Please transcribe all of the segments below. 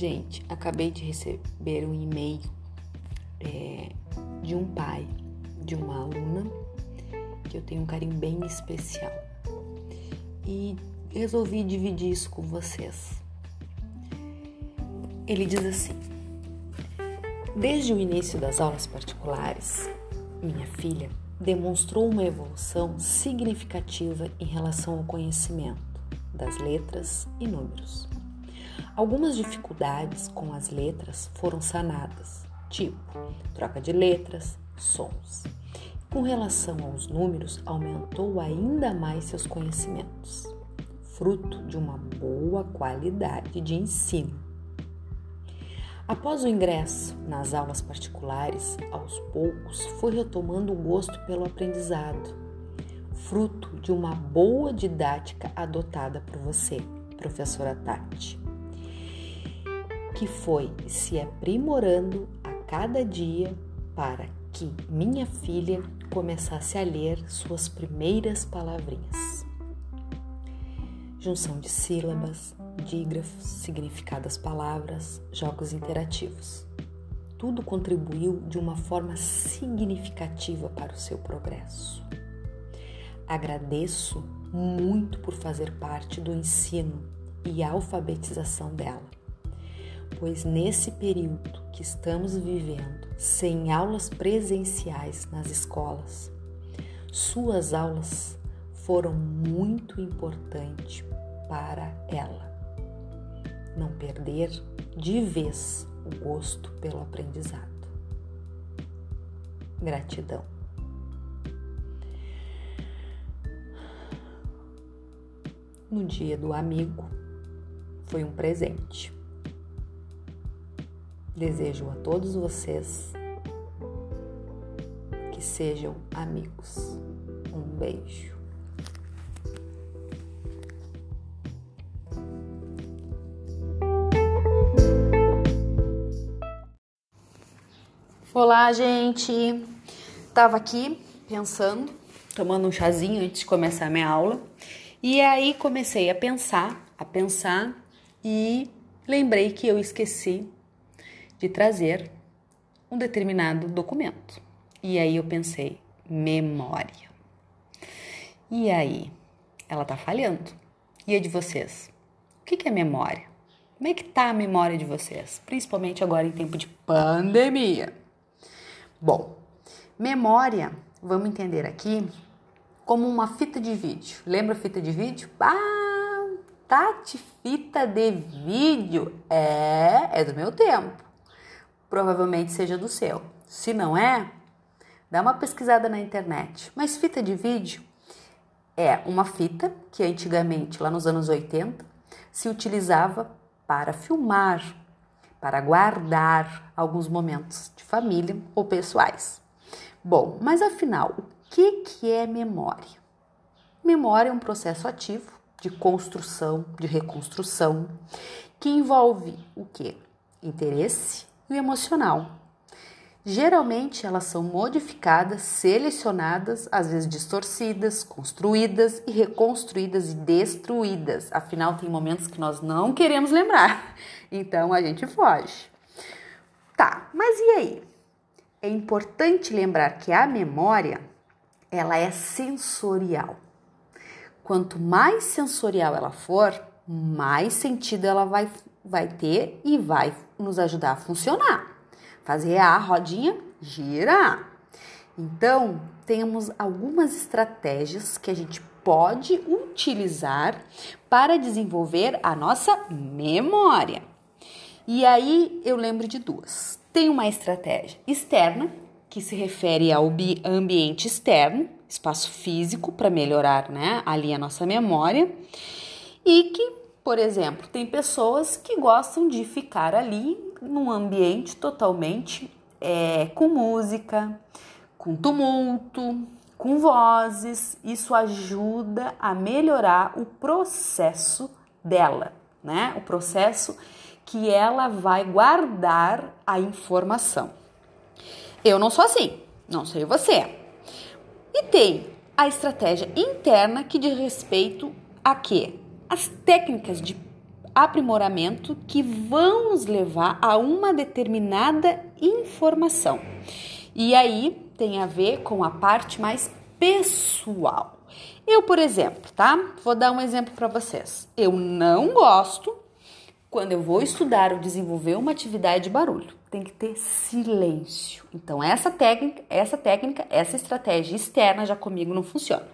Gente, acabei de receber um e-mail é, de um pai de uma aluna que eu tenho um carinho bem especial e resolvi dividir isso com vocês. Ele diz assim: Desde o início das aulas particulares, minha filha demonstrou uma evolução significativa em relação ao conhecimento das letras e números. Algumas dificuldades com as letras foram sanadas, tipo troca de letras, sons. Com relação aos números, aumentou ainda mais seus conhecimentos, fruto de uma boa qualidade de ensino. Após o ingresso nas aulas particulares, aos poucos foi retomando o gosto pelo aprendizado, fruto de uma boa didática adotada por você, professora Tati que foi se aprimorando a cada dia para que minha filha começasse a ler suas primeiras palavrinhas. Junção de sílabas, dígrafos, significado das palavras, jogos interativos. Tudo contribuiu de uma forma significativa para o seu progresso. Agradeço muito por fazer parte do ensino e alfabetização dela pois nesse período que estamos vivendo, sem aulas presenciais nas escolas, suas aulas foram muito importantes para ela. Não perder de vez o gosto pelo aprendizado. Gratidão. No dia do amigo, foi um presente. Desejo a todos vocês que sejam amigos. Um beijo. Olá, gente. Tava aqui pensando, tomando um chazinho antes de começar a minha aula, e aí comecei a pensar, a pensar e lembrei que eu esqueci de trazer um determinado documento. E aí eu pensei, memória. E aí, ela tá falhando. E a de vocês? O que, é memória? Como é que tá a memória de vocês? Principalmente agora em tempo de pandemia. Bom, memória, vamos entender aqui como uma fita de vídeo. Lembra fita de vídeo? Ah, Tati, fita de vídeo. É, é do meu tempo provavelmente seja do seu. Se não é, dá uma pesquisada na internet. Mas fita de vídeo é uma fita que antigamente, lá nos anos 80, se utilizava para filmar, para guardar alguns momentos de família ou pessoais. Bom, mas afinal, o que, que é memória? Memória é um processo ativo de construção, de reconstrução, que envolve o que? Interesse, e emocional. Geralmente elas são modificadas, selecionadas, às vezes distorcidas, construídas e reconstruídas e destruídas. Afinal, tem momentos que nós não queremos lembrar, então a gente foge. Tá, mas e aí? É importante lembrar que a memória ela é sensorial. Quanto mais sensorial ela for, mais sentido ela vai, vai ter e vai nos ajudar a funcionar, fazer a rodinha girar. Então, temos algumas estratégias que a gente pode utilizar para desenvolver a nossa memória. E aí eu lembro de duas. Tem uma estratégia externa, que se refere ao ambiente externo, espaço físico, para melhorar né, ali a nossa memória, e que por exemplo, tem pessoas que gostam de ficar ali num ambiente totalmente é, com música, com tumulto, com vozes. Isso ajuda a melhorar o processo dela, né? O processo que ela vai guardar a informação. Eu não sou assim, não sei você. E tem a estratégia interna que diz respeito a quê? As técnicas de aprimoramento que vão nos levar a uma determinada informação. E aí tem a ver com a parte mais pessoal. Eu, por exemplo, tá? Vou dar um exemplo para vocês. Eu não gosto quando eu vou estudar ou desenvolver uma atividade de barulho. Tem que ter silêncio. Então essa técnica, essa técnica, essa estratégia externa já comigo não funciona.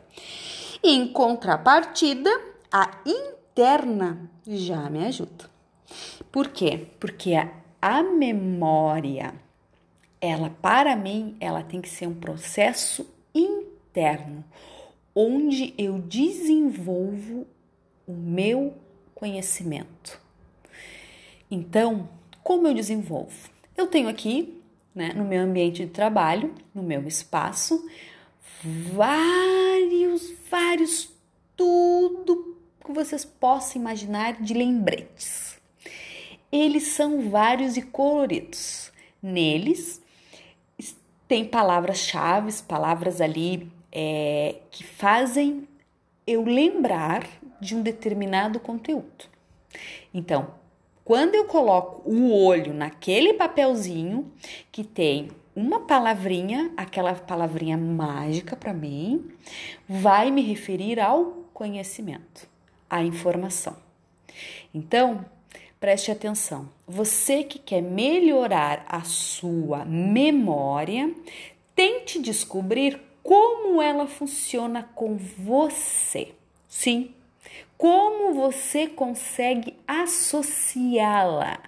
Em contrapartida, a interna já me ajuda. Por quê? Porque a, a memória, ela para mim, ela tem que ser um processo interno, onde eu desenvolvo o meu conhecimento. Então, como eu desenvolvo? Eu tenho aqui, né, no meu ambiente de trabalho, no meu espaço, vários, vários, tudo que vocês possam imaginar de lembretes. Eles são vários e coloridos. Neles tem palavras-chave, palavras ali é, que fazem eu lembrar de um determinado conteúdo. Então, quando eu coloco o olho naquele papelzinho que tem uma palavrinha, aquela palavrinha mágica para mim, vai me referir ao conhecimento, à informação. Então, preste atenção. Você que quer melhorar a sua memória, tente descobrir como ela funciona com você. Sim, como você consegue associá-la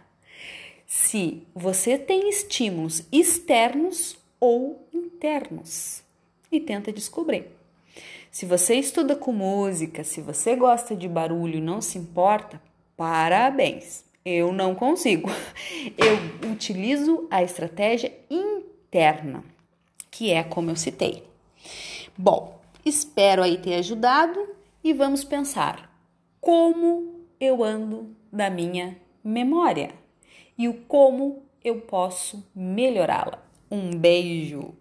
se você tem estímulos externos ou internos e tenta descobrir. Se você estuda com música, se você gosta de barulho e não se importa, parabéns. Eu não consigo. Eu utilizo a estratégia interna, que é como eu citei. Bom, espero aí ter ajudado e vamos pensar como eu ando da minha memória e o como eu posso melhorá-la. Um beijo!